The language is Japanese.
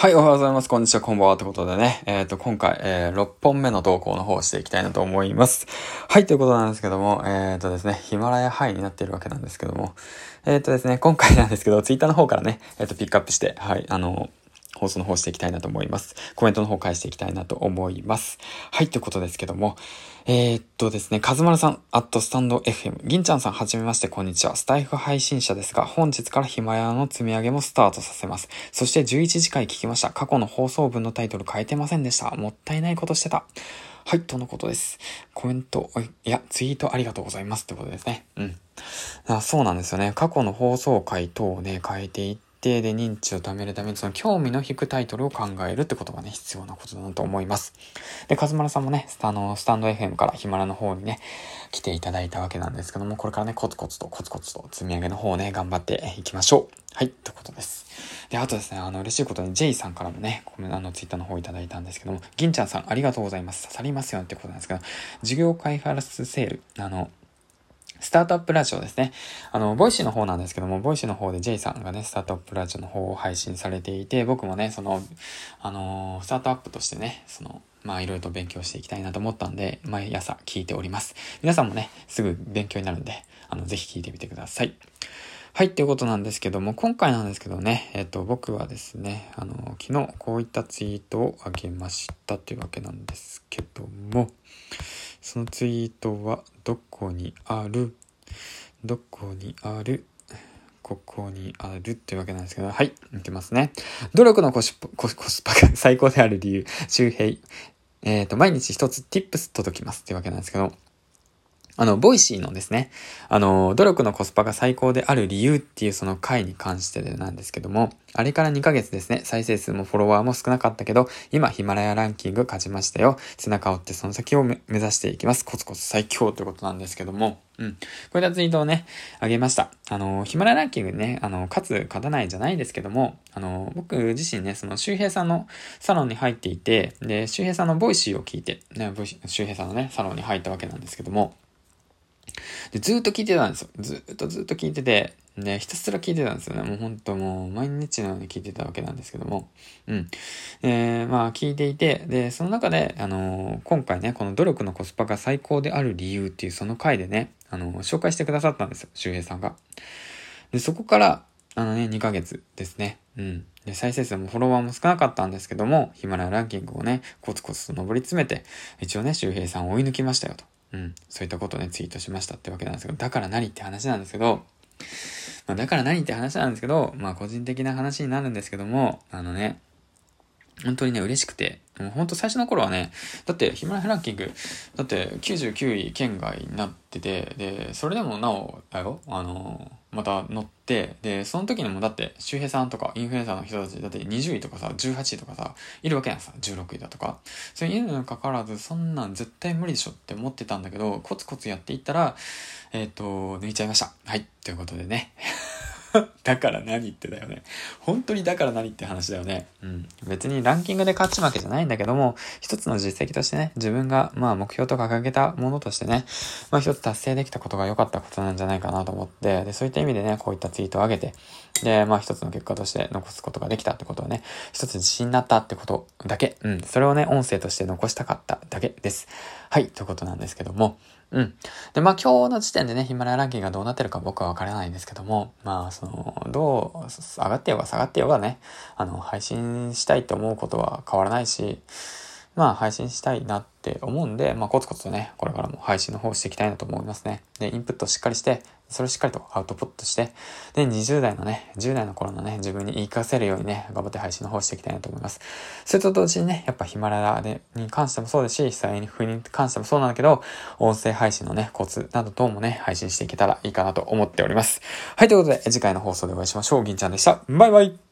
はい、おはようございます。こんにちは、こんばんは。ということでね、えっ、ー、と、今回、えー、6本目の投稿の方をしていきたいなと思います。はい、ということなんですけども、えっ、ー、とですね、ヒマラヤハイになっているわけなんですけども、えっ、ー、とですね、今回なんですけど、ツイッターの方からね、えっ、と、ピックアップして、はい、あの、放送の方していきたいなと思います。コメントの方返していきたいなと思います。はい、ということですけども、えー、っとですね、かずまるさん、アットスタンド FM、銀ちゃんさん、はじめまして、こんにちは。スタイフ配信者ですが、本日からヒマヤの積み上げもスタートさせます。そして11次回聞きました。過去の放送分のタイトル変えてませんでした。もったいないことしてた。はい、とのことです。コメント、いや、ツイートありがとうございますってことですね。うん。あそうなんですよね。過去の放送回等をね、変えていって、定で認知を貯めるためにその興味の引くタイトルを考えるってことがね、必要なことだなと思います。で、カズマラさんもね、あの、スタンド FM からヒマラの方にね、来ていただいたわけなんですけども、これからね、コツコツとコツコツと積み上げの方をね、頑張っていきましょう。はい、ってことです。で、あとですね、あの、嬉しいことに、ジェイさんからもね、コメあの、ツイッターの方いただいたんですけども、銀ちゃんさんありがとうございます。刺さりますよってことなんですけど、事業開発セール、あの、スタートアップラジオですね。あの、 Voicy の方なんですけども、 Voicy の方で J さんがね、スタートアップラジオの方を配信されていて、僕もね、その、あのー、スタートアップとしてね、その、まあいろいろと勉強していきたいなと思ったんで、毎朝聞いております。皆さんもね、すごく勉強になるんで、あの、ぜひ聞いてみてください。はい、っていうことなんですけども、今回なんですけどね、えっ、と、僕はですね、あの、昨日こういったツイートをあげましたというわけなんですけども、そのツイートはどこにある？どこにある？ここにあるっていうわけなんですけど、はい、いきますね。努力のコスコスパが 最高である理由、周平。えっ、ー、と、毎日一つ tips 届きますっていうわけなんですけど、あの、ボイシーのですね、あの、努力のコスパが最高である理由っていうその回に関してなんですけども、あれから2ヶ月ですね、再生数もフォロワーも少なかったけど、今ヒマラヤランキング勝ちましたよ。背中を追ってその先を目指していきます。コツコツ最強ということなんですけども、うん。こういったツイートをね、あげました。あの、ヒマラヤランキングね、あの、勝つ、勝たないじゃないですけども、あの、僕自身ね、その周平さんのサロンに入っていて、で、周平さんのボイシーを聞いて、ね、周平さんのね、サロンに入ったわけなんですけども、で、ずっと聞いてたんですよ。ずっとずっと聞いてて、で、ひたすら聞いてたんですよね。もうほんともう毎日のように聞いてたわけなんですけども。うん。えー、まあ聞いていて、で、その中で、あのー、今回ね、この努力のコスパが最高である理由っていうその回でね、あのー、紹介してくださったんですよ。周平さんが。で、そこから、あのね、2ヶ月ですね。うん。で、再生数もフォロワーも少なかったんですけども、ヒマラヤランキングをね、コツコツと登り詰めて、一応ね、周平さんを追い抜きましたよと。うん。そういったことをね、ツイートしましたってわけなんですけど、だから何って話なんですけど、まあ、だから何って話なんですけど、まあ個人的な話になるんですけども、あのね、本当にね、嬉しくて、もう本当最初の頃はね、だってヒマラヤランキング、だって99位圏外になってて、で、それでもなお、だよ、あの、また乗って、で、その時にもだって、周平さんとかインフルエンサーの人たち、だって20位とかさ、18位とかさ、いるわけやんさ、16位だとか。そういうのにかかわらず、そんなん絶対無理でしょって思ってたんだけど、コツコツやっていったら、えっ、ー、と、抜いちゃいました。はい、ということでね。だから何ってだよね。本当にだから何って話だよね。うん。別にランキングで勝ち負けじゃないんだけども、一つの実績としてね、自分がまあ目標と掲げたものとしてね、まあ一つ達成できたことが良かったことなんじゃないかなと思って、で、そういった意味でね、こういったツイートを上げて、で、まあ一つの結果として残すことができたってことはね、一つ自信になったってことだけ、うん。それをね、音声として残したかっただけです。はい、ということなんですけども、うん。で、まあ今日の時点でね、ヒマラヤランキングがどうなってるか僕はわからないんですけども、まあその、どう、上がってようが下がってようがね、あの、配信したいと思うことは変わらないし、まあ配信したいなって思うんで、まあコツコツとね、これからも配信の方していきたいなと思いますね。で、インプットしっかりして、それをしっかりとアウトプットして、で、20代のね、10代の頃のね、自分に言い聞かせるようにね、頑張って配信の方していきたいなと思います。それと同時にね、やっぱヒマラヤでに関してもそうですし、被災風に関してもそうなんだけど、音声配信のね、コツなど等もね、配信していけたらいいかなと思っております。はい、ということで、次回の放送でお会いしましょう。銀ちゃんでした。バイバイ